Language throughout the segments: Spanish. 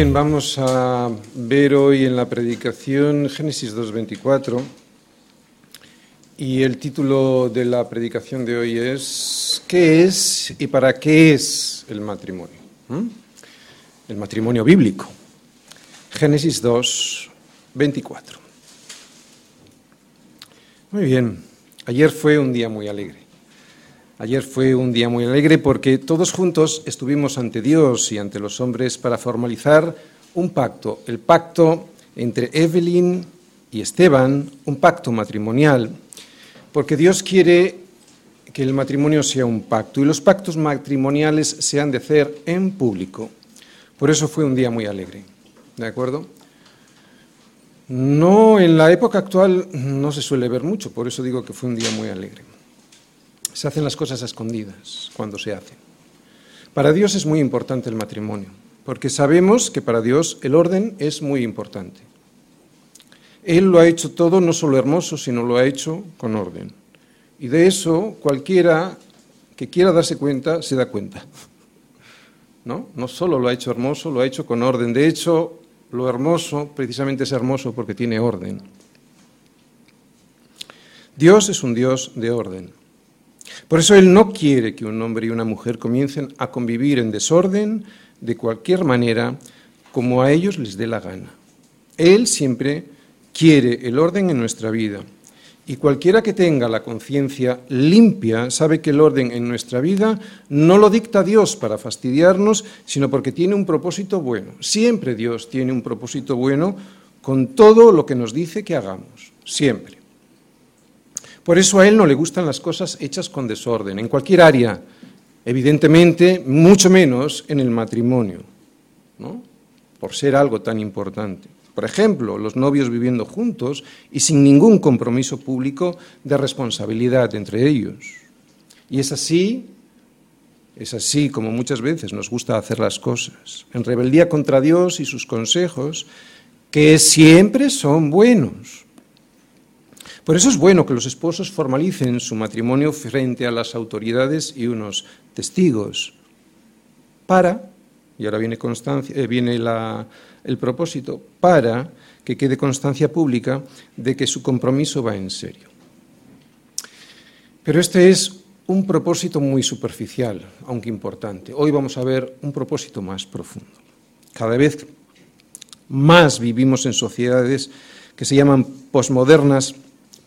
Bien, vamos a ver hoy en la predicación Génesis 2.24 y el título de la predicación de hoy es ¿Qué es y para qué es el matrimonio? ¿Mm? El matrimonio bíblico. Génesis 2.24. Muy bien, ayer fue un día muy alegre. Ayer fue un día muy alegre porque todos juntos estuvimos ante Dios y ante los hombres para formalizar un pacto, el pacto entre Evelyn y Esteban, un pacto matrimonial, porque Dios quiere que el matrimonio sea un pacto y los pactos matrimoniales se han de hacer en público. Por eso fue un día muy alegre, ¿de acuerdo? No, en la época actual no se suele ver mucho, por eso digo que fue un día muy alegre. Se hacen las cosas a escondidas cuando se hacen. Para Dios es muy importante el matrimonio, porque sabemos que para Dios el orden es muy importante. Él lo ha hecho todo no solo hermoso, sino lo ha hecho con orden. Y de eso cualquiera que quiera darse cuenta se da cuenta. ¿No? no solo lo ha hecho hermoso, lo ha hecho con orden. De hecho, lo hermoso precisamente es hermoso porque tiene orden. Dios es un Dios de orden. Por eso Él no quiere que un hombre y una mujer comiencen a convivir en desorden de cualquier manera como a ellos les dé la gana. Él siempre quiere el orden en nuestra vida. Y cualquiera que tenga la conciencia limpia sabe que el orden en nuestra vida no lo dicta Dios para fastidiarnos, sino porque tiene un propósito bueno. Siempre Dios tiene un propósito bueno con todo lo que nos dice que hagamos. Siempre. Por eso a él no le gustan las cosas hechas con desorden, en cualquier área, evidentemente, mucho menos en el matrimonio, ¿no? por ser algo tan importante. Por ejemplo, los novios viviendo juntos y sin ningún compromiso público de responsabilidad entre ellos. Y es así, es así como muchas veces nos gusta hacer las cosas, en rebeldía contra Dios y sus consejos, que siempre son buenos por eso es bueno que los esposos formalicen su matrimonio frente a las autoridades y unos testigos para, y ahora viene, eh, el propósito, para que quede constancia pública de que su compromiso va en serio. Pero este es un propósito muy superficial, aunque importante. Hoy vamos a ver un propósito más profundo. Cada vez más vivimos en sociedades que se llaman posmodernas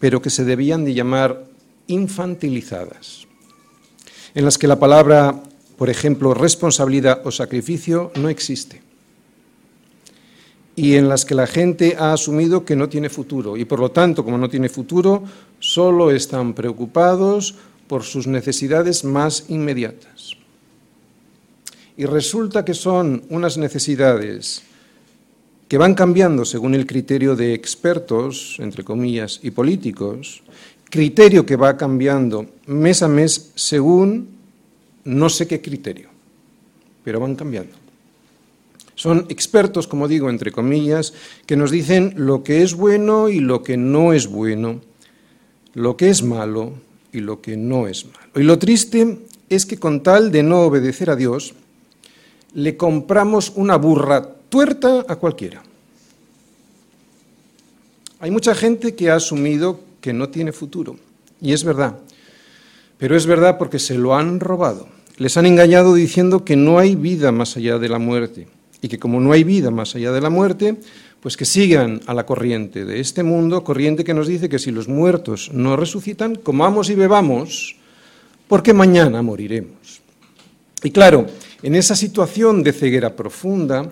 pero que se debían de llamar infantilizadas, en las que la palabra, por ejemplo, responsabilidad o sacrificio no existe, y en las que la gente ha asumido que no tiene futuro, y por lo tanto, como no tiene futuro, solo están preocupados por sus necesidades más inmediatas. Y resulta que son unas necesidades que van cambiando según el criterio de expertos, entre comillas, y políticos, criterio que va cambiando mes a mes según no sé qué criterio, pero van cambiando. Son expertos, como digo, entre comillas, que nos dicen lo que es bueno y lo que no es bueno, lo que es malo y lo que no es malo. Y lo triste es que con tal de no obedecer a Dios, le compramos una burra tuerta a cualquiera. Hay mucha gente que ha asumido que no tiene futuro, y es verdad, pero es verdad porque se lo han robado. Les han engañado diciendo que no hay vida más allá de la muerte, y que como no hay vida más allá de la muerte, pues que sigan a la corriente de este mundo, corriente que nos dice que si los muertos no resucitan, comamos y bebamos, porque mañana moriremos. Y claro, en esa situación de ceguera profunda,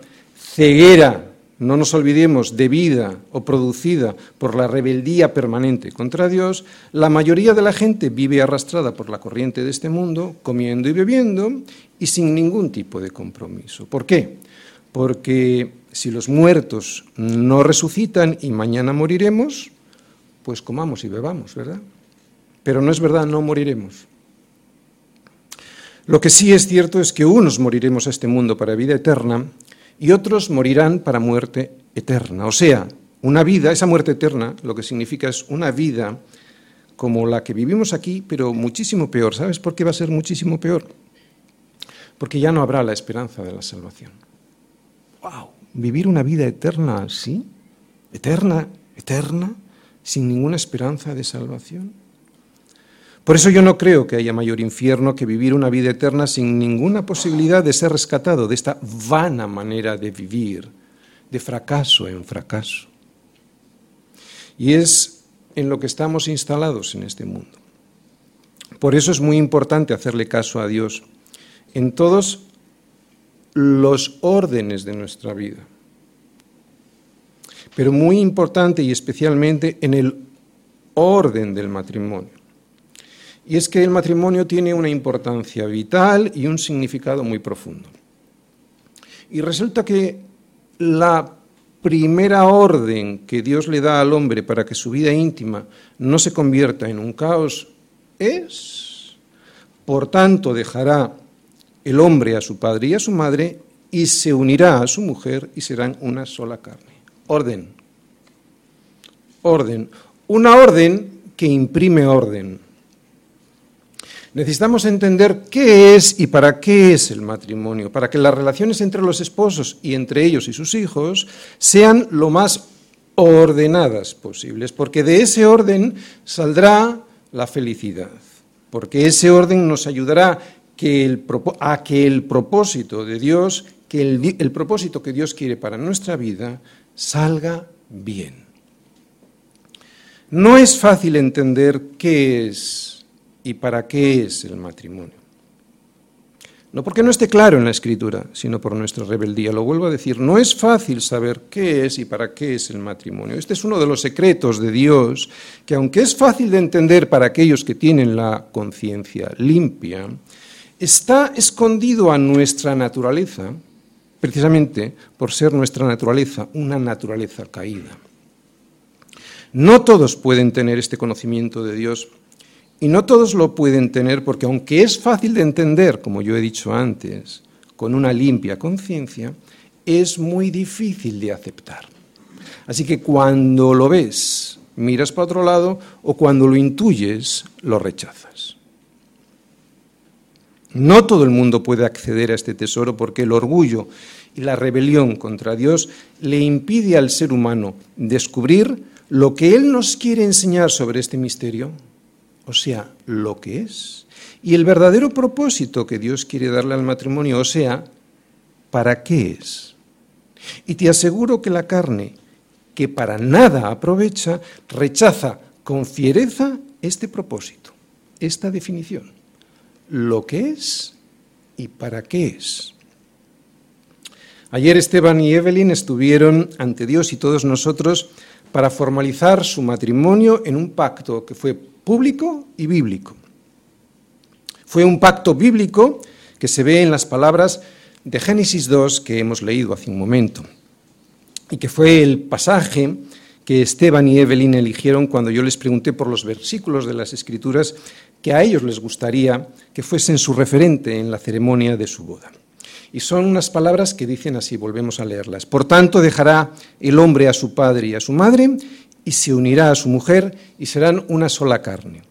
ceguera, no nos olvidemos, debida o producida por la rebeldía permanente contra Dios, la mayoría de la gente vive arrastrada por la corriente de este mundo, comiendo y bebiendo y sin ningún tipo de compromiso. ¿Por qué? Porque si los muertos no resucitan y mañana moriremos, pues comamos y bebamos, ¿verdad? Pero no es verdad, no moriremos. Lo que sí es cierto es que unos moriremos a este mundo para vida eterna y otros morirán para muerte eterna. O sea, una vida, esa muerte eterna, lo que significa es una vida como la que vivimos aquí, pero muchísimo peor. ¿Sabes por qué va a ser muchísimo peor? Porque ya no habrá la esperanza de la salvación. wow, vivir una vida eterna así, eterna, eterna, sin ninguna esperanza de salvación. Por eso yo no creo que haya mayor infierno que vivir una vida eterna sin ninguna posibilidad de ser rescatado de esta vana manera de vivir, de fracaso en fracaso. Y es en lo que estamos instalados en este mundo. Por eso es muy importante hacerle caso a Dios en todos los órdenes de nuestra vida. Pero muy importante y especialmente en el orden del matrimonio. Y es que el matrimonio tiene una importancia vital y un significado muy profundo. Y resulta que la primera orden que Dios le da al hombre para que su vida íntima no se convierta en un caos es, por tanto, dejará el hombre a su padre y a su madre y se unirá a su mujer y serán una sola carne. Orden. Orden. Una orden que imprime orden. Necesitamos entender qué es y para qué es el matrimonio, para que las relaciones entre los esposos y entre ellos y sus hijos sean lo más ordenadas posibles, porque de ese orden saldrá la felicidad, porque ese orden nos ayudará a que el propósito de Dios, que el propósito que Dios quiere para nuestra vida, salga bien. No es fácil entender qué es y para qué es el matrimonio. No porque no esté claro en la escritura, sino por nuestra rebeldía. Lo vuelvo a decir, no es fácil saber qué es y para qué es el matrimonio. Este es uno de los secretos de Dios que aunque es fácil de entender para aquellos que tienen la conciencia limpia, está escondido a nuestra naturaleza, precisamente por ser nuestra naturaleza una naturaleza caída. No todos pueden tener este conocimiento de Dios y no todos lo pueden tener porque aunque es fácil de entender, como yo he dicho antes, con una limpia conciencia, es muy difícil de aceptar. Así que cuando lo ves, miras para otro lado o cuando lo intuyes, lo rechazas. No todo el mundo puede acceder a este tesoro porque el orgullo y la rebelión contra Dios le impide al ser humano descubrir lo que Él nos quiere enseñar sobre este misterio o sea, lo que es, y el verdadero propósito que Dios quiere darle al matrimonio, o sea, ¿para qué es? Y te aseguro que la carne, que para nada aprovecha, rechaza con fiereza este propósito, esta definición, lo que es y para qué es. Ayer Esteban y Evelyn estuvieron ante Dios y todos nosotros para formalizar su matrimonio en un pacto que fue público y bíblico. Fue un pacto bíblico que se ve en las palabras de Génesis 2 que hemos leído hace un momento y que fue el pasaje que Esteban y Evelyn eligieron cuando yo les pregunté por los versículos de las Escrituras que a ellos les gustaría que fuesen su referente en la ceremonia de su boda. Y son unas palabras que dicen así, volvemos a leerlas. Por tanto, dejará el hombre a su padre y a su madre y se unirá a su mujer y serán una sola carne.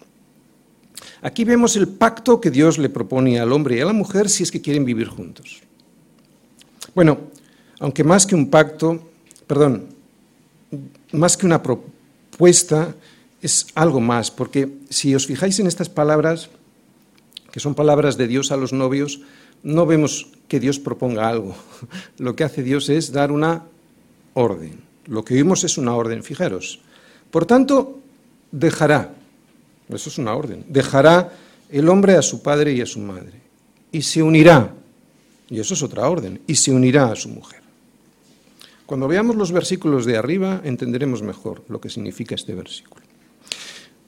Aquí vemos el pacto que Dios le propone al hombre y a la mujer si es que quieren vivir juntos. Bueno, aunque más que un pacto, perdón, más que una propuesta, es algo más, porque si os fijáis en estas palabras, que son palabras de Dios a los novios, no vemos que Dios proponga algo. Lo que hace Dios es dar una orden. Lo que vimos es una orden, fijaros. Por tanto, dejará, eso es una orden, dejará el hombre a su padre y a su madre, y se unirá, y eso es otra orden, y se unirá a su mujer. Cuando veamos los versículos de arriba, entenderemos mejor lo que significa este versículo.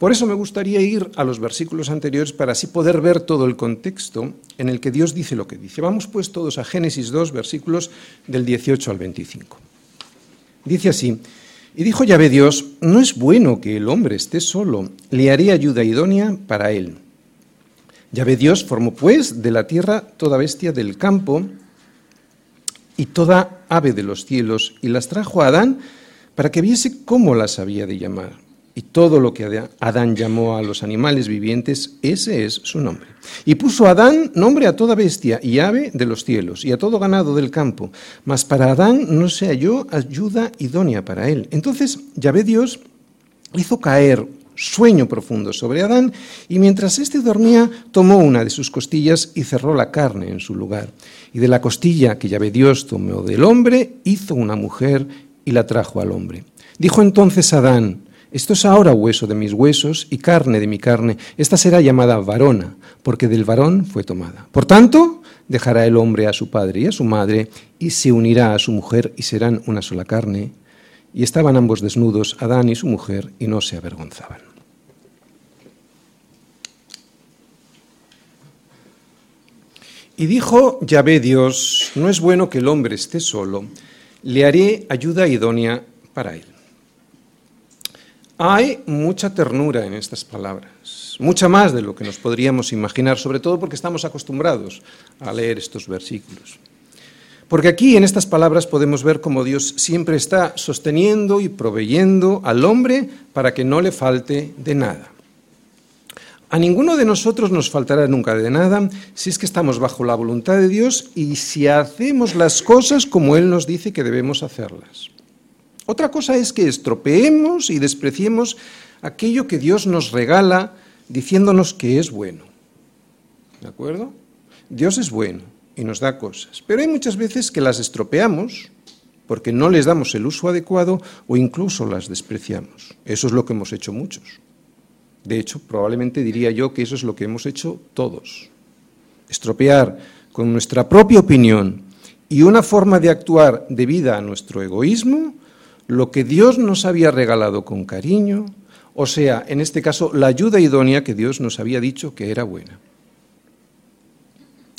Por eso me gustaría ir a los versículos anteriores para así poder ver todo el contexto en el que Dios dice lo que dice. Vamos pues todos a Génesis 2, versículos del 18 al 25. Dice así, y dijo Yahvé Dios, no es bueno que el hombre esté solo, le haré ayuda idónea para él. Yahvé Dios formó pues de la tierra toda bestia del campo y toda ave de los cielos, y las trajo a Adán para que viese cómo las había de llamar. Y todo lo que Adán llamó a los animales vivientes, ese es su nombre. Y puso Adán nombre a toda bestia y ave de los cielos y a todo ganado del campo, mas para Adán no se halló ayuda idónea para él. Entonces Yahvé Dios hizo caer sueño profundo sobre Adán y mientras éste dormía tomó una de sus costillas y cerró la carne en su lugar. Y de la costilla que Yahvé Dios tomó del hombre hizo una mujer y la trajo al hombre. Dijo entonces Adán, esto es ahora hueso de mis huesos y carne de mi carne. Esta será llamada varona, porque del varón fue tomada. Por tanto, dejará el hombre a su padre y a su madre, y se unirá a su mujer, y serán una sola carne. Y estaban ambos desnudos, Adán y su mujer, y no se avergonzaban. Y dijo Yahvé Dios, no es bueno que el hombre esté solo, le haré ayuda idónea para él. Hay mucha ternura en estas palabras, mucha más de lo que nos podríamos imaginar, sobre todo porque estamos acostumbrados a leer estos versículos. Porque aquí en estas palabras podemos ver cómo Dios siempre está sosteniendo y proveyendo al hombre para que no le falte de nada. A ninguno de nosotros nos faltará nunca de nada si es que estamos bajo la voluntad de Dios y si hacemos las cosas como Él nos dice que debemos hacerlas. Otra cosa es que estropeemos y despreciemos aquello que Dios nos regala diciéndonos que es bueno. ¿De acuerdo? Dios es bueno y nos da cosas, pero hay muchas veces que las estropeamos porque no les damos el uso adecuado o incluso las despreciamos. Eso es lo que hemos hecho muchos. De hecho, probablemente diría yo que eso es lo que hemos hecho todos. Estropear con nuestra propia opinión y una forma de actuar debida a nuestro egoísmo lo que Dios nos había regalado con cariño, o sea, en este caso, la ayuda idónea que Dios nos había dicho que era buena.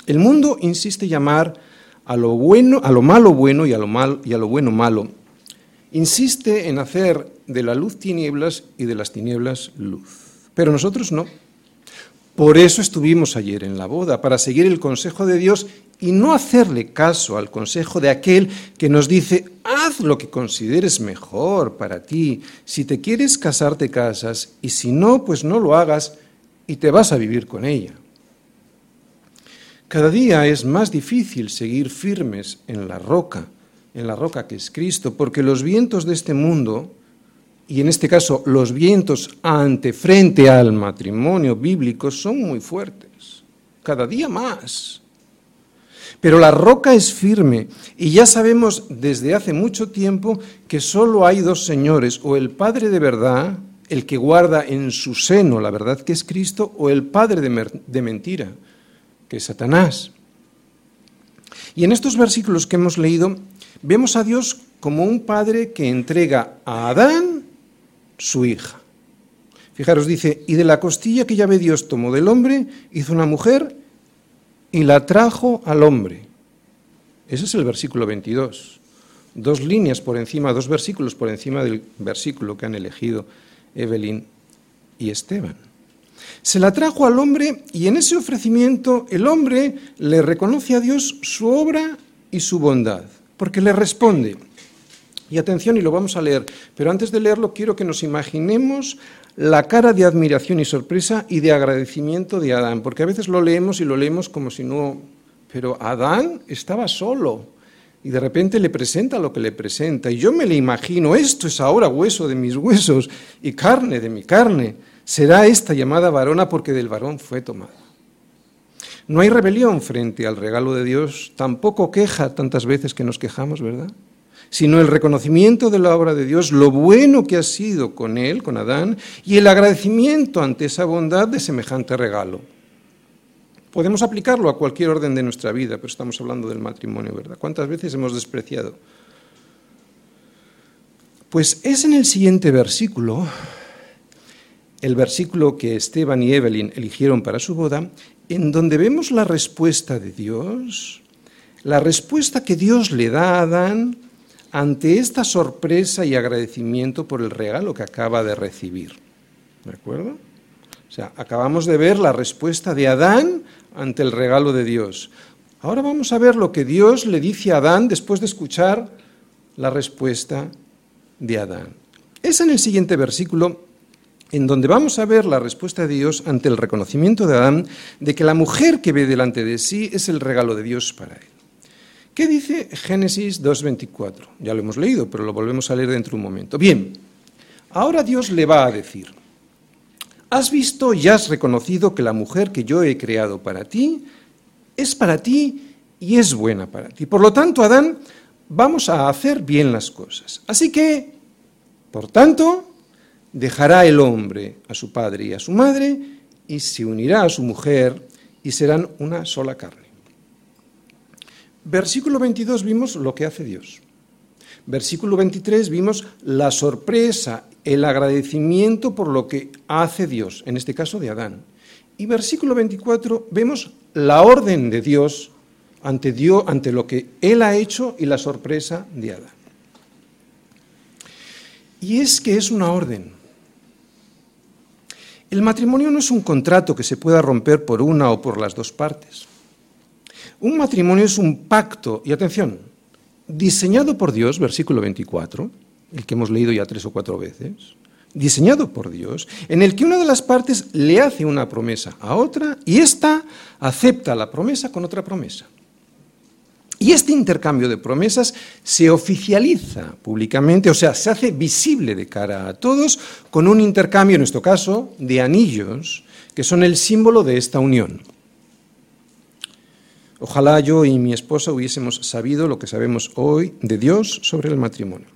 El mundo insiste llamar a lo bueno, a lo malo bueno y a lo y a lo bueno malo. Insiste en hacer de la luz tinieblas y de las tinieblas luz. Pero nosotros no. Por eso estuvimos ayer en la boda, para seguir el consejo de Dios y no hacerle caso al consejo de aquel que nos dice, haz lo que consideres mejor para ti. Si te quieres casar, te casas, y si no, pues no lo hagas y te vas a vivir con ella. Cada día es más difícil seguir firmes en la roca, en la roca que es Cristo, porque los vientos de este mundo, y en este caso los vientos ante frente al matrimonio bíblico, son muy fuertes, cada día más. Pero la roca es firme y ya sabemos desde hace mucho tiempo que solo hay dos señores, o el Padre de verdad, el que guarda en su seno la verdad que es Cristo, o el Padre de, mentira, que es Satanás. Y en estos versículos que hemos leído, vemos a Dios como un padre que entrega a Adán su hija. Fijaros, dice, y de la costilla que ya ve Dios tomó del hombre, hizo una mujer y la trajo al hombre. Ese es el versículo 22. Dos líneas por encima, dos versículos por encima del versículo que han elegido Evelyn y Esteban. Se la trajo al hombre y en ese ofrecimiento el hombre le reconoce a Dios su obra y su bondad, porque le responde. Y atención, y lo vamos a leer, pero antes de leerlo quiero que nos imaginemos la cara de admiración y sorpresa y de agradecimiento de Adán, porque a veces lo leemos y lo leemos como si no... Pero Adán estaba solo y de repente le presenta lo que le presenta y yo me le imagino, esto es ahora hueso de mis huesos y carne de mi carne, será esta llamada varona porque del varón fue tomada. No hay rebelión frente al regalo de Dios, tampoco queja tantas veces que nos quejamos, ¿verdad? Sino el reconocimiento de la obra de Dios, lo bueno que ha sido con él, con Adán, y el agradecimiento ante esa bondad de semejante regalo. Podemos aplicarlo a cualquier orden de nuestra vida, pero estamos hablando del matrimonio, ¿verdad? ¿Cuántas veces hemos despreciado? Pues es en el siguiente versículo, el versículo que Esteban y Evelyn eligieron para su boda, en donde vemos la respuesta de Dios, la respuesta que Dios le da a Adán ante esta sorpresa y agradecimiento por el regalo que acaba de recibir. ¿De acuerdo? O sea, acabamos de ver la respuesta de Adán ante el regalo de Dios. Ahora vamos a ver lo que Dios le dice a Adán después de escuchar la respuesta de Adán. Es en el siguiente versículo en donde vamos a ver la respuesta de Dios ante el reconocimiento de Adán de que la mujer que ve delante de sí es el regalo de Dios para él. ¿Qué dice Génesis 2.24? Ya lo hemos leído, pero lo volvemos a leer dentro de un momento. Bien, ahora Dios le va a decir, has visto y has reconocido que la mujer que yo he creado para ti es para ti y es buena para ti. Por lo tanto, Adán, vamos a hacer bien las cosas. Así que, por tanto, dejará el hombre a su padre y a su madre y se unirá a su mujer y serán una sola carne. Versículo 22 vimos lo que hace Dios. Versículo 23 vimos la sorpresa, el agradecimiento por lo que hace Dios, en este caso de Adán. Y versículo 24 vemos la orden de Dios ante, Dios, ante lo que Él ha hecho y la sorpresa de Adán. Y es que es una orden. El matrimonio no es un contrato que se pueda romper por una o por las dos partes. Un matrimonio es un pacto, y atención, diseñado por Dios, versículo 24, el que hemos leído ya tres o cuatro veces, diseñado por Dios, en el que una de las partes le hace una promesa a otra y ésta acepta la promesa con otra promesa. Y este intercambio de promesas se oficializa públicamente, o sea, se hace visible de cara a todos con un intercambio, en nuestro caso, de anillos, que son el símbolo de esta unión. Ojalá yo y mi esposa hubiésemos sabido lo que sabemos hoy de Dios sobre el matrimonio.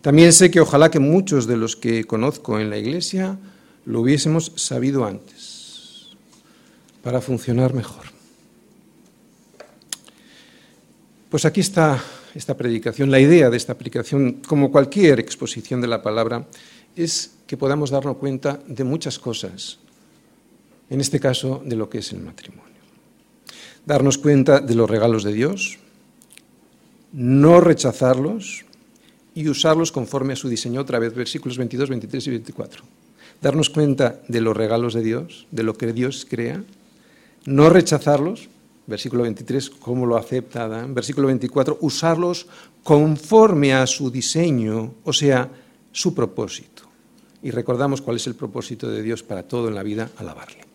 También sé que ojalá que muchos de los que conozco en la iglesia lo hubiésemos sabido antes, para funcionar mejor. Pues aquí está esta predicación. La idea de esta predicación, como cualquier exposición de la palabra, es que podamos darnos cuenta de muchas cosas, en este caso de lo que es el matrimonio darnos cuenta de los regalos de Dios, no rechazarlos y usarlos conforme a su diseño, otra vez, versículos 22, 23 y 24. Darnos cuenta de los regalos de Dios, de lo que Dios crea, no rechazarlos, versículo 23, cómo lo acepta Adán, versículo 24, usarlos conforme a su diseño, o sea, su propósito. Y recordamos cuál es el propósito de Dios para todo en la vida, alabarle.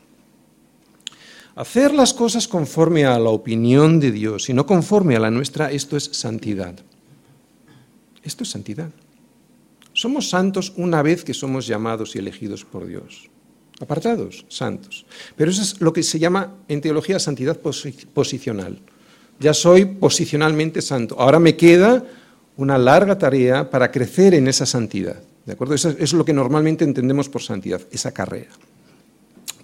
Hacer las cosas conforme a la opinión de Dios y no conforme a la nuestra, esto es santidad. Esto es santidad. Somos santos una vez que somos llamados y elegidos por Dios. Apartados, santos. Pero eso es lo que se llama en teología santidad posicional. Ya soy posicionalmente santo. Ahora me queda una larga tarea para crecer en esa santidad. ¿De acuerdo? Eso es lo que normalmente entendemos por santidad, esa carrera.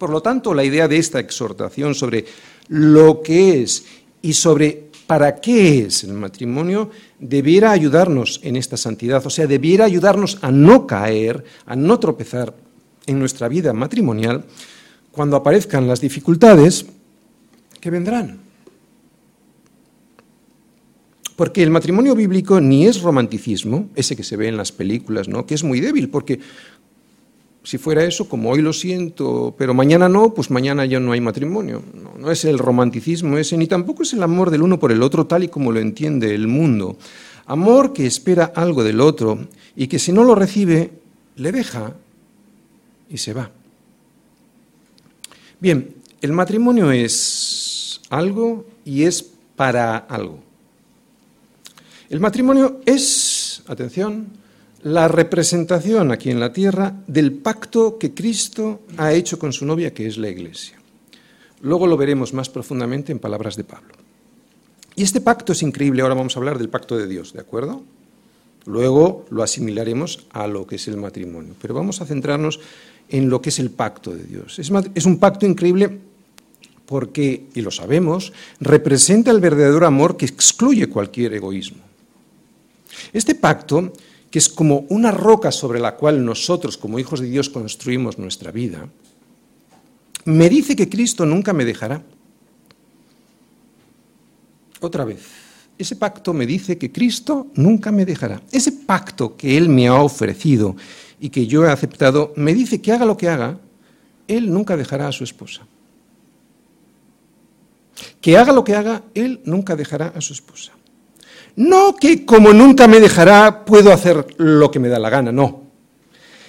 Por lo tanto, la idea de esta exhortación sobre lo que es y sobre para qué es el matrimonio debiera ayudarnos en esta santidad, o sea, debiera ayudarnos a no caer, a no tropezar en nuestra vida matrimonial cuando aparezcan las dificultades que vendrán. Porque el matrimonio bíblico ni es romanticismo, ese que se ve en las películas, ¿no? que es muy débil, porque si fuera eso, como hoy lo siento, pero mañana no, pues mañana ya no hay matrimonio. No, es el romanticismo ese, ni tampoco es el amor del uno por el otro tal y como lo entiende el mundo. Amor que espera algo del otro y que si no lo recibe, le deja y se va. Bien, el matrimonio es algo y es para algo. El matrimonio es, atención, la representación aquí en la tierra del pacto que Cristo ha hecho con su novia, que es la Iglesia. Luego lo veremos más profundamente en palabras de Pablo. Y este pacto es increíble, ahora vamos a hablar del pacto de Dios, ¿de acuerdo? Luego lo asimilaremos a lo que es el matrimonio, pero vamos a centrarnos en lo que es el pacto de Dios. Es, un pacto increíble porque, y lo sabemos, representa el verdadero amor que excluye cualquier egoísmo. Este pacto que es como una roca sobre la cual nosotros como hijos de Dios construimos nuestra vida, me dice que Cristo nunca me dejará. Otra vez, ese pacto me dice que Cristo nunca me dejará. Ese pacto que Él me ha ofrecido y que yo he aceptado, me dice que haga lo que haga, Él nunca dejará a su esposa. Que haga lo que haga, Él nunca dejará a su esposa. No que como nunca me dejará puedo hacer lo que me da la gana, no.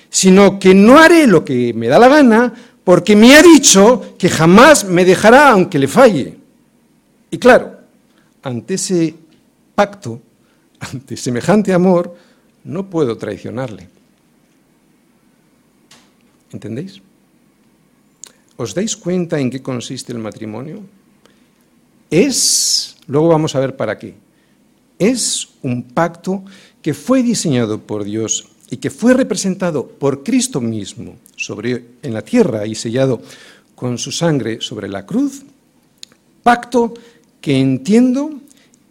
sino que no haré lo que me da la gana porque me ha dicho que jamás me dejará aunque le falle. Y claro, ante ese pacto, ante semejante amor, no puedo traicionarle. ¿Entendéis? ¿Os dais cuenta en qué consiste el matrimonio? Es, luego vamos a ver para qué, es un pacto que fue diseñado por Dios y que fue representado por Cristo mismo en la tierra y sellado con su sangre sobre la cruz, pacto que entiendo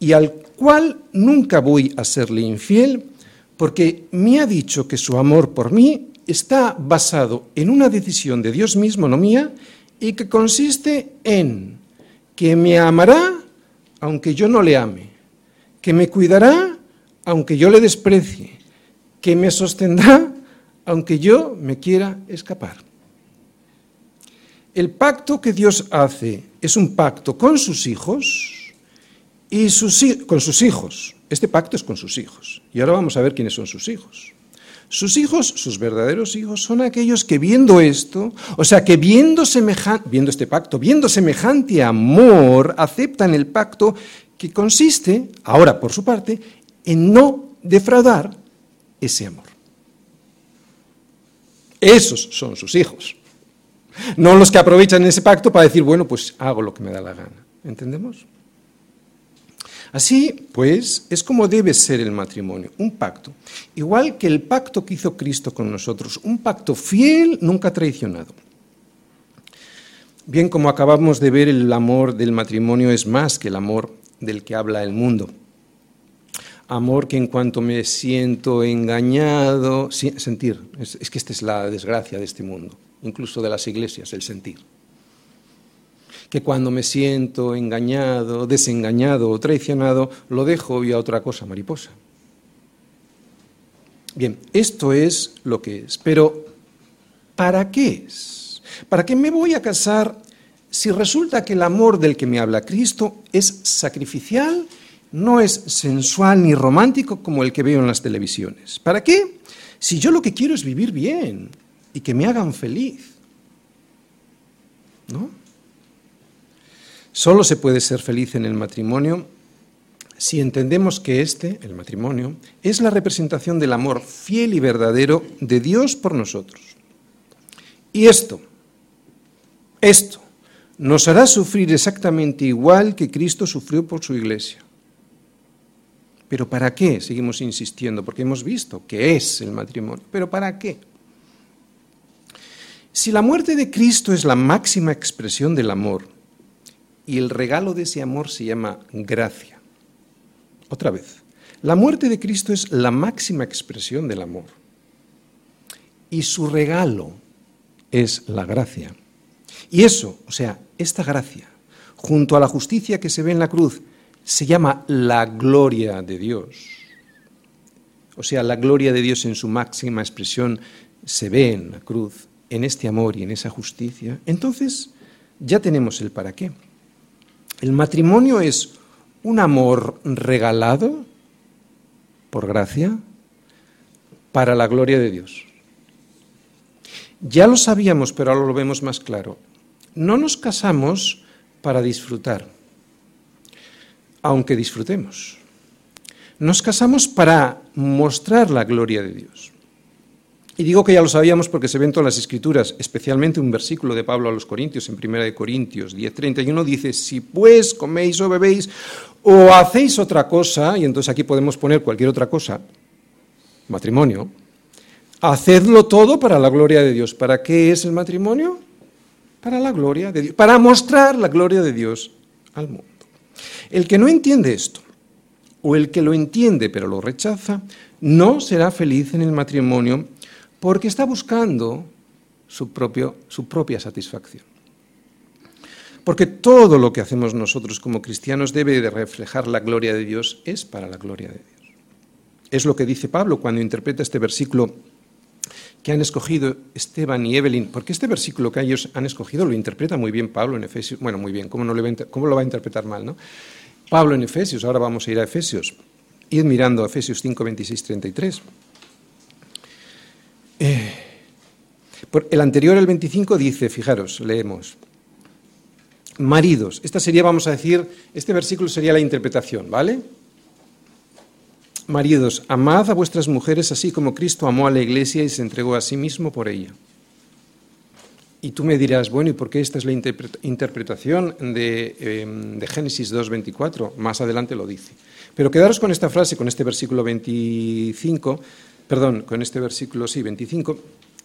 y al cual nunca voy a serle infiel, porque me ha dicho que su amor por mí está basado en una decisión de Dios mismo, no mía, y que consiste en que me amará aunque yo no le ame, que me cuidará aunque yo le desprecie, que me sostendrá aunque yo me quiera escapar. El pacto que Dios hace es un pacto con sus hijos y con sus hijos. Este pacto es con sus hijos. Y ahora vamos a ver quiénes son sus hijos. Sus hijos, sus verdaderos hijos, son aquellos que viendo esto, o sea, que viendo, viendo este pacto, viendo semejante amor, aceptan el pacto que consiste, ahora por su parte, en no defraudar ese amor. Esos son sus hijos. No los que aprovechan ese pacto para decir, bueno, pues hago lo que me da la gana. ¿Entendemos? Así, pues, es como debe ser el matrimonio, un pacto, igual que el pacto que hizo Cristo con nosotros, un pacto fiel, nunca traicionado. Bien, como acabamos de ver, el amor del matrimonio es más que el amor del que habla el mundo. Amor que en cuanto me siento engañado, sentir, es, es que esta es la desgracia de este mundo, incluso de las iglesias, el sentir que cuando me siento engañado, desengañado o traicionado, lo dejo y a otra cosa mariposa. Bien, esto es lo que es. Pero, ¿para qué es? ¿Para qué me voy a casar si resulta que el amor del que me habla Cristo es sacrificial, no es sensual ni romántico como el que veo en las televisiones? ¿Para qué? Si yo lo que quiero es vivir bien y que me hagan feliz. ¿No? Solo se puede ser feliz en el matrimonio si entendemos que este, el matrimonio, es la representación del amor fiel y verdadero de Dios por nosotros. Y esto, esto, nos hará sufrir exactamente igual que Cristo sufrió por su iglesia. Pero ¿para qué? Seguimos insistiendo, porque hemos visto que es el matrimonio. ¿Pero para qué? Si la muerte de Cristo es la máxima expresión del amor, y el regalo de ese amor se llama gracia. Otra vez, la muerte de Cristo es la máxima expresión del amor. Y su regalo es la gracia. Y eso, o sea, esta gracia, junto a la justicia que se ve en la cruz, se llama la gloria de Dios. O sea, la gloria de Dios en su máxima expresión se ve en la cruz, en este amor y en esa justicia. Entonces, ya tenemos el para qué. El matrimonio es un amor regalado por gracia para la gloria de Dios. Ya lo sabíamos, pero ahora lo vemos más claro. No nos casamos para disfrutar, aunque disfrutemos. Nos casamos para mostrar la gloria de Dios. Y digo que ya lo sabíamos porque se ven todas las escrituras, especialmente un versículo de Pablo a los Corintios, en 1 de Corintios 10:31 dice, si pues coméis o bebéis o hacéis otra cosa, y entonces aquí podemos poner cualquier otra cosa, matrimonio, hacedlo todo para la gloria de Dios. ¿Para qué es el matrimonio? Para la gloria de Dios, para mostrar la gloria de Dios al mundo. El que no entiende esto, o el que lo entiende pero lo rechaza, no será feliz en el matrimonio porque está buscando su, propio, su propia satisfacción. Porque todo lo que hacemos nosotros como cristianos debe de reflejar la gloria de Dios, es para la gloria de Dios. Es lo que dice Pablo cuando interpreta este versículo que han escogido Esteban y Evelyn, porque este versículo que ellos han escogido lo interpreta muy bien Pablo en Efesios, bueno, muy bien, ¿cómo, no lo va a interpretar mal? ¿no? Pablo en Efesios, ahora vamos a ir a Efesios, id mirando a Efesios 5, 26, 33. Eh, el anterior, el 25, dice, fijaros, leemos, maridos, esta sería, vamos a decir, este versículo sería la interpretación, ¿vale? Maridos, amad a vuestras mujeres así como Cristo amó a la iglesia y se entregó a sí mismo por ella. Y tú me dirás, bueno, ¿y por qué esta es la interpretación de, em, de Génesis 2.24? Más adelante lo dice. Pero quedaros con esta frase, con este versículo 25, perdón, con este versículo, sí, 25,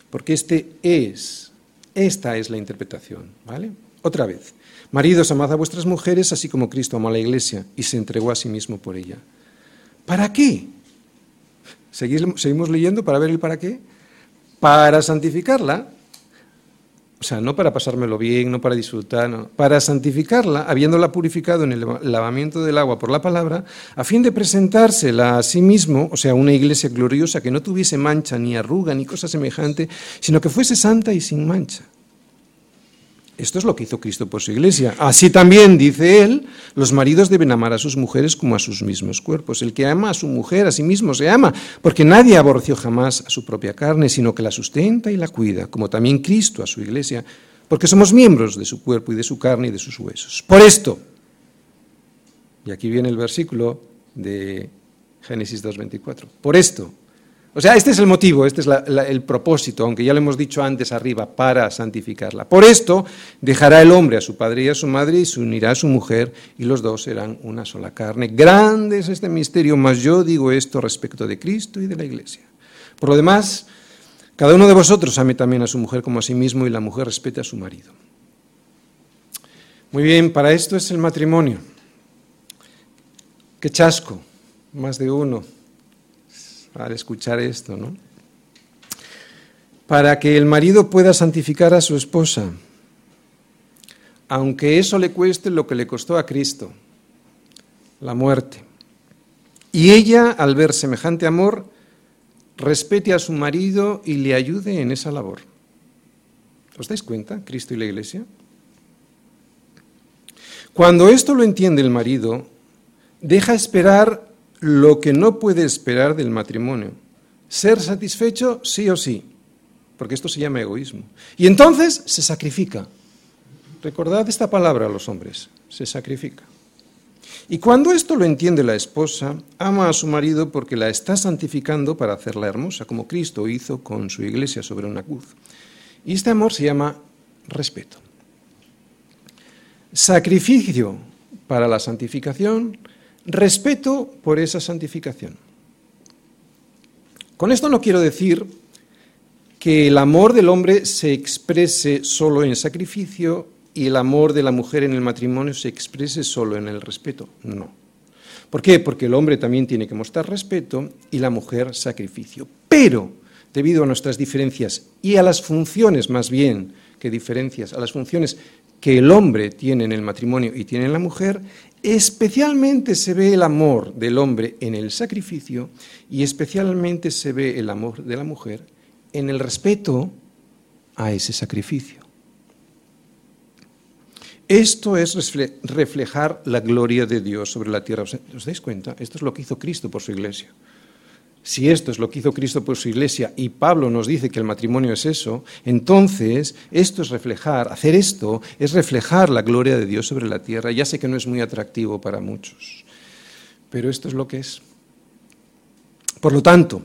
porque este es, esta es la interpretación, ¿vale? Otra vez, maridos, amad a vuestras mujeres, así como Cristo amó a la iglesia y se entregó a sí mismo por ella. ¿Para qué? ¿Seguimos leyendo para ver el para qué? Para santificarla, o sea, no para pasármelo bien, no para disfrutar, no, para santificarla, habiéndola purificado en el lavamiento del agua por la palabra, a fin de presentársela a sí mismo, o sea, una iglesia gloriosa que no tuviese mancha, ni arruga, ni cosa semejante, sino que fuese santa y sin mancha. Esto es lo que hizo Cristo por su iglesia. Así también, dice él, los maridos deben amar a sus mujeres como a sus mismos cuerpos. El que ama a su mujer a sí mismo se ama, porque nadie aborreció jamás a su propia carne, sino que la sustenta y la cuida, como también Cristo a su iglesia, porque somos miembros de su cuerpo y de su carne y de sus huesos. Por esto, y aquí viene el versículo de Génesis 2.24, por esto, o sea, este es el motivo, este es el propósito, aunque ya lo hemos dicho antes arriba, para santificarla. Por esto dejará el hombre a su padre y a su madre y se unirá a su mujer y los dos serán una sola carne. Grande es este misterio, mas yo digo esto respecto de Cristo y de la Iglesia. Por lo demás, cada uno de vosotros ame también a su mujer como a sí mismo y la mujer respete a su marido. Muy bien, para esto es el matrimonio. Qué chasco, más de uno al escuchar esto, ¿no? Para que el marido pueda santificar a su esposa, aunque eso le cueste lo que le costó a Cristo, la muerte. Y ella, al ver semejante amor, respete a su marido y le ayude en esa labor. ¿Os dais cuenta, Cristo y la Iglesia? Cuando esto lo entiende el marido, deja esperar lo que no puede esperar del matrimonio. Ser satisfecho sí o sí, porque esto se llama egoísmo. Y entonces se sacrifica. Recordad esta palabra a los hombres, se sacrifica. Y cuando esto lo entiende la esposa, ama a su marido porque la está santificando para hacerla hermosa, como Cristo hizo con su iglesia sobre una cruz. Y este amor se llama respeto. Sacrificio para la santificación, respeto por esa santificación. Con esto no quiero decir que el amor del hombre se exprese solo en sacrificio y el amor de la mujer en el matrimonio se exprese solo en el respeto. No. ¿Por qué? Porque el hombre también tiene que mostrar respeto y la mujer sacrificio. Pero, debido a nuestras diferencias y a las funciones más bien que diferencias, a las funciones que el hombre tiene en el matrimonio y tiene en la mujer, Especialmente se ve el amor del hombre en el sacrificio y especialmente se ve el amor de la mujer en el respeto a ese sacrificio. Esto es reflejar la gloria de Dios sobre la tierra. ¿Os dais cuenta? Esto es lo que hizo Cristo por su iglesia. Si esto es lo que hizo Cristo por su iglesia y Pablo nos dice que el matrimonio es eso, entonces esto es reflejar, hacer esto es reflejar la gloria de Dios sobre la tierra. Ya sé que no es muy atractivo para muchos, pero esto es lo que es. Por lo tanto,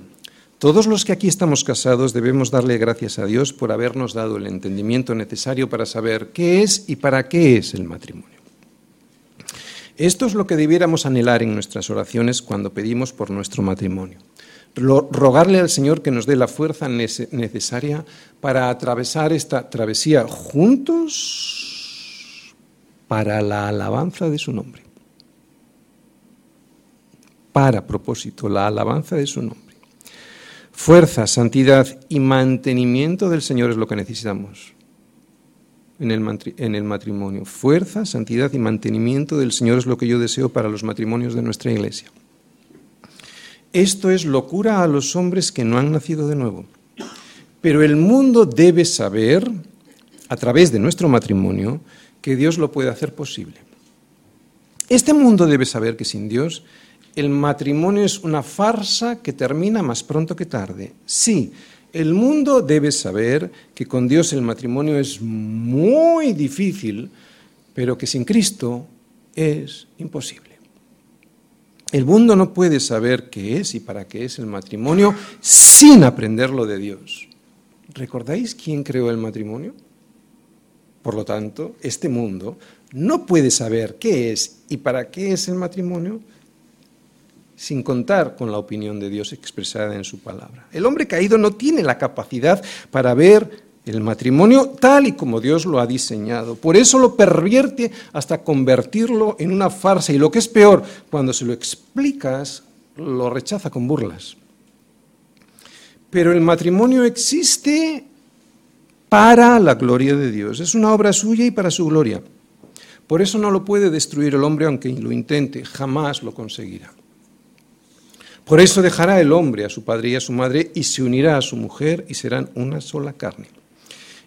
todos los que aquí estamos casados debemos darle gracias a Dios por habernos dado el entendimiento necesario para saber qué es y para qué es el matrimonio. Esto es lo que debiéramos anhelar en nuestras oraciones cuando pedimos por nuestro matrimonio rogarle al Señor que nos dé la fuerza necesaria para atravesar esta travesía juntos para la alabanza de su nombre. Para propósito, la alabanza de su nombre. Fuerza, santidad y mantenimiento del Señor es lo que necesitamos en el, matrimonio. Fuerza, santidad y mantenimiento del Señor es lo que yo deseo para los matrimonios de nuestra iglesia. Esto es locura a los hombres que no han nacido de nuevo. Pero el mundo debe saber, a través de nuestro matrimonio, que Dios lo puede hacer posible. Este mundo debe saber que sin Dios el matrimonio es una farsa que termina más pronto que tarde. Sí, El mundo debe saber que con Dios el matrimonio es muy difícil, pero que sin Cristo es imposible. El mundo no puede saber qué es y para qué es el matrimonio sin aprenderlo de Dios. ¿Recordáis quién creó el matrimonio? Por lo tanto, este mundo no puede saber qué es y para qué es el matrimonio sin contar con la opinión de Dios expresada en su palabra. El hombre caído no tiene la capacidad para ver el matrimonio tal y como Dios lo ha diseñado. Por eso lo pervierte hasta convertirlo en una farsa y lo que es peor, cuando se lo explicas, lo rechaza con burlas. Pero el matrimonio existe para la gloria de Dios. Es una obra suya y para su gloria. Por eso no lo puede destruir el hombre aunque lo intente, jamás lo conseguirá. Por eso dejará el hombre a su padre y a su madre y se unirá a su mujer y serán una sola carne.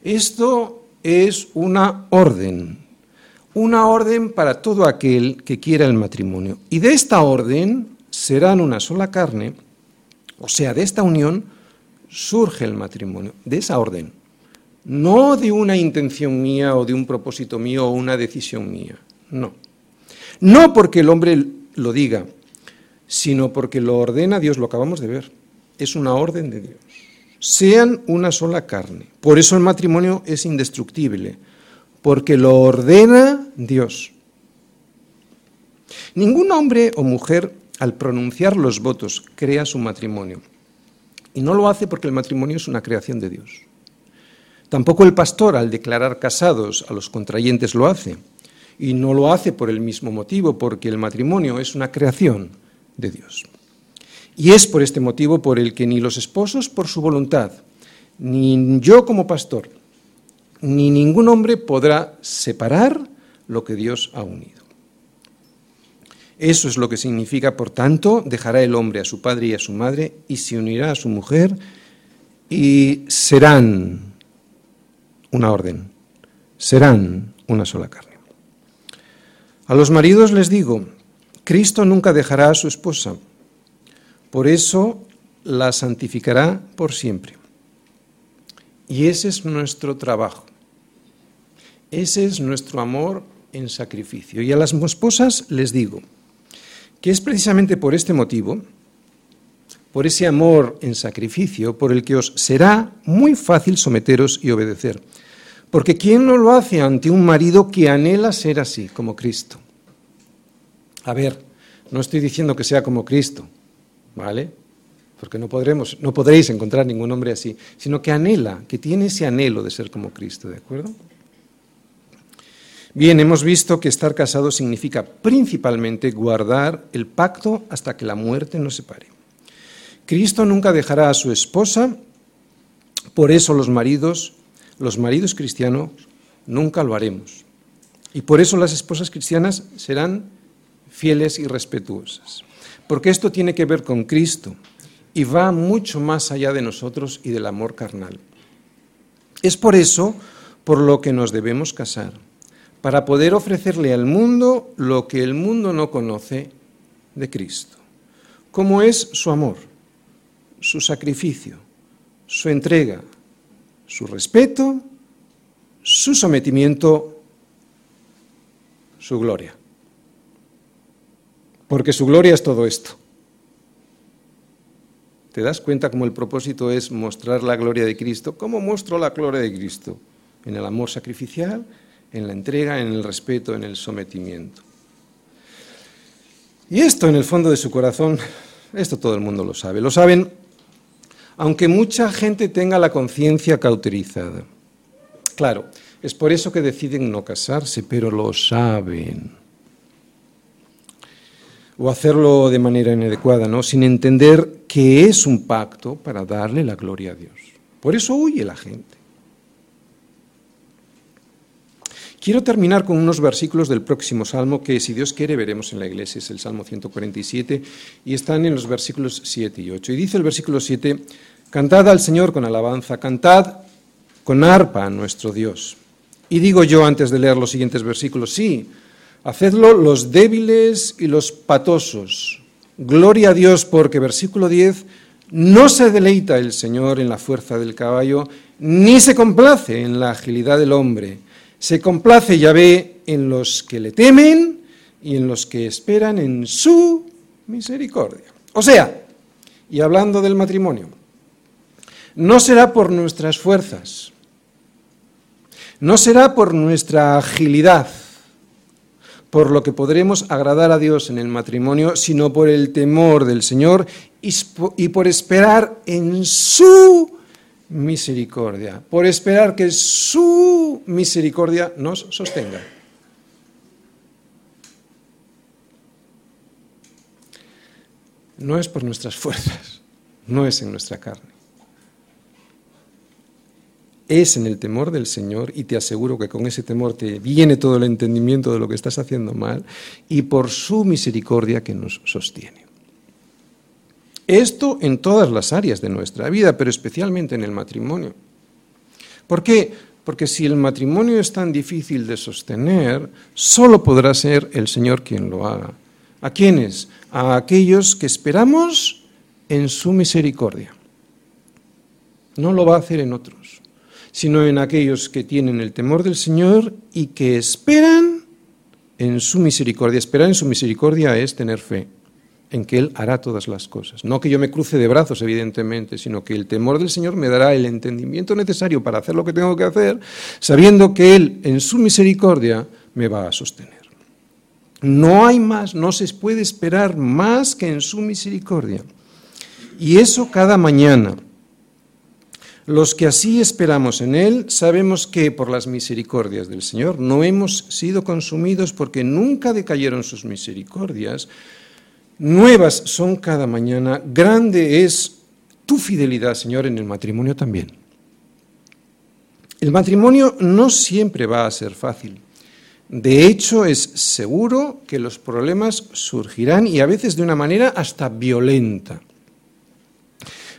Esto es una orden, una orden para todo aquel que quiera el matrimonio. Y de esta orden serán una sola carne, o sea, de esta unión surge el matrimonio, de esa orden. No de una intención mía o de un propósito mío o una decisión mía, no. No porque el hombre lo diga, sino porque lo ordena Dios, lo acabamos de ver. Es una orden de Dios. Sean una sola carne. Por eso el matrimonio es indestructible, porque lo ordena Dios. Ningún hombre o mujer al pronunciar los votos crea su matrimonio. Y no lo hace porque el matrimonio es una creación de Dios. Tampoco el pastor al declarar casados a los contrayentes lo hace. Y no lo hace por el mismo motivo, porque el matrimonio es una creación de Dios. Y es por este motivo por el que ni los esposos por su voluntad, ni yo como pastor, ni ningún hombre podrá separar lo que Dios ha unido. Eso es lo que significa, por tanto, dejará el hombre a su padre y a su madre y se unirá a su mujer y serán una orden, serán una sola carne. A los maridos les digo, Cristo nunca dejará a su esposa, por eso la santificará por siempre. Y ese es nuestro trabajo, ese es nuestro amor en sacrificio. Y a las esposas les digo que es precisamente por este motivo, por ese amor en sacrificio, por el que os será muy fácil someteros y obedecer. Porque ¿quién no lo hace ante un marido que anhela ser así, como Cristo? A ver, no estoy diciendo que sea como Cristo, ¿vale? Porque no podremos, no podréis encontrar ningún hombre así, sino que anhela, que tiene ese anhelo de ser como Cristo, ¿de acuerdo? Bien, hemos visto que estar casado significa principalmente guardar el pacto hasta que la muerte nos separe. Cristo nunca dejará a su esposa, por eso los maridos, los maridos cristianos, nunca lo haremos. Y por eso las esposas cristianas serán fieles y respetuosas. Porque esto tiene que ver con Cristo y va mucho más allá de nosotros y del amor carnal. Es por eso por lo que nos debemos casar, para poder ofrecerle al mundo lo que el mundo no conoce de Cristo, como es su amor, su sacrificio, su entrega, su respeto, su sometimiento, su gloria porque su gloria es todo esto. ¿Te das cuenta cómo el propósito es mostrar la gloria de Cristo? ¿Cómo muestro la gloria de Cristo? En el amor sacrificial, en la entrega, en el respeto, en el sometimiento. Y esto en el fondo de su corazón, esto todo el mundo lo sabe. Lo saben, aunque mucha gente tenga la conciencia cauterizada. Claro, es por eso que deciden no casarse, pero lo saben o hacerlo de manera inadecuada, ¿no? sin entender que es un pacto para darle la gloria a Dios. Por eso huye la gente. Quiero terminar con unos versículos del próximo salmo que, si Dios quiere, veremos en la iglesia. Es el Salmo 147 y están en los versículos 7 y 8. Y dice el versículo 7, Cantad al Señor con alabanza, cantad con arpa a nuestro Dios. Y digo yo antes de leer los siguientes versículos, sí, Hacedlo los débiles y los patosos. Gloria a Dios porque, versículo 10, No se deleita el Señor en la fuerza del caballo, ni se complace en la agilidad del hombre. Se complace Yahvé en los que le temen y en los que esperan en su misericordia. O sea, y hablando del matrimonio, no será por nuestras fuerzas, no será por nuestra agilidad, por lo que podremos agradar a Dios en el matrimonio, sino por el temor del Señor y por esperar en su misericordia, por esperar que su misericordia nos sostenga. No es por nuestras fuerzas, no es en nuestra carne es en el temor del Señor y te aseguro que con ese temor te viene todo el entendimiento de lo que estás haciendo mal y por su misericordia que nos sostiene. Esto en todas las áreas de nuestra vida, pero especialmente en el matrimonio. ¿Por qué? Porque si el matrimonio es tan difícil de sostener, solo podrá ser el Señor quien lo haga. ¿A quiénes? A aquellos que esperamos en su misericordia. No lo va a hacer en otros sino en aquellos que tienen el temor del Señor y que esperan en su misericordia. Esperar en su misericordia es tener fe en que Él hará todas las cosas. No que yo me cruce de brazos, evidentemente, sino que el temor del Señor me dará el entendimiento necesario para hacer lo que tengo que hacer, sabiendo que Él en su misericordia me va a sostener. No hay más, no se puede esperar más que en su misericordia. Y eso cada mañana. Los que así esperamos en Él, sabemos que por las misericordias del Señor no hemos sido consumidos porque nunca decayeron sus misericordias. Nuevas son cada mañana, grande es tu fidelidad, Señor, en el matrimonio también. El matrimonio no siempre va a ser fácil. De hecho, es seguro que los problemas surgirán y a veces de una manera hasta violenta.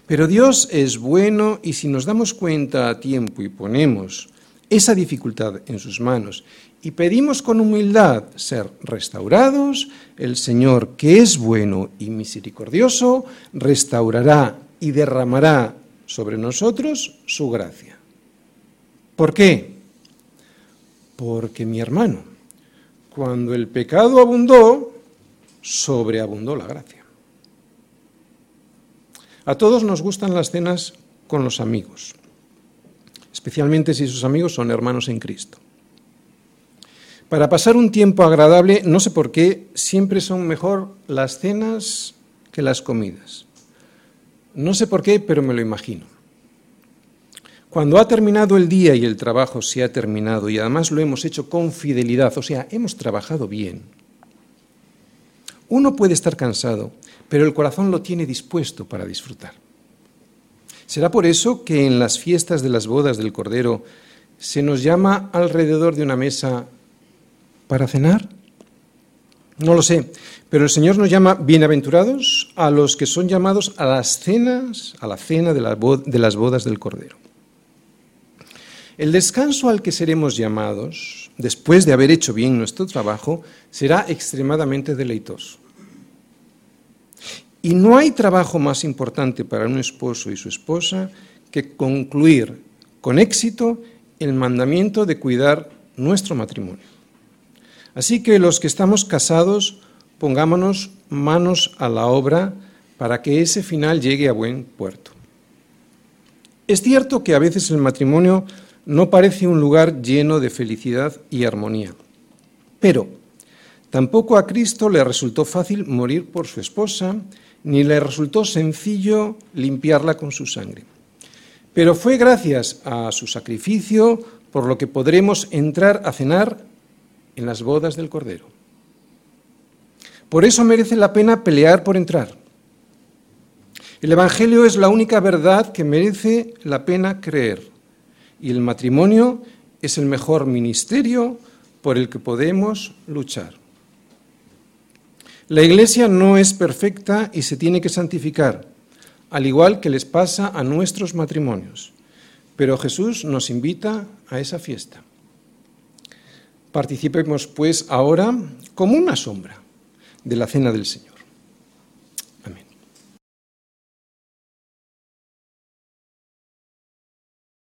Pero Dios es bueno y si nos damos cuenta a tiempo y ponemos esa dificultad en sus manos y pedimos con humildad ser restaurados, el Señor, que es bueno y misericordioso, restaurará y derramará sobre nosotros su gracia. ¿Por qué? Porque mi hermano, cuando el pecado abundó, sobreabundó la gracia. A todos nos gustan las cenas con los amigos, especialmente si sus amigos son hermanos en Cristo. Para pasar un tiempo agradable, no sé por qué, siempre son mejor las cenas que las comidas. No sé por qué, pero me lo imagino. Cuando ha terminado el día y el trabajo se ha terminado y además lo hemos hecho con fidelidad, o sea, hemos trabajado bien, uno puede estar cansado, pero el corazón lo tiene dispuesto para disfrutar. ¿Será por eso que en las fiestas de las bodas del Cordero se nos llama alrededor de una mesa para cenar? No lo sé, pero el Señor nos llama bienaventurados a los que son llamados a las cenas, a la cena de, las bodas del Cordero. El descanso al que seremos llamados, después de haber hecho bien nuestro trabajo, será extremadamente deleitoso. Y no hay trabajo más importante para un esposo y su esposa que concluir con éxito el mandamiento de cuidar nuestro matrimonio. Así que los que estamos casados, pongámonos manos a la obra para que ese final llegue a buen puerto. Es cierto que a veces el matrimonio no parece un lugar lleno de felicidad y armonía, pero tampoco a Cristo le resultó fácil morir por su esposa ni le resultó sencillo limpiarla con su sangre. Pero fue gracias a su sacrificio por lo que podremos entrar a cenar en las bodas del Cordero. Por eso merece la pena pelear por entrar. El Evangelio es la única verdad que merece la pena creer y el matrimonio es el mejor ministerio por el que podemos luchar. La Iglesia no es perfecta y se tiene que santificar, al igual que les pasa a nuestros matrimonios. Pero Jesús nos invita a esa fiesta. Participemos pues ahora como una sombra de la cena del Señor.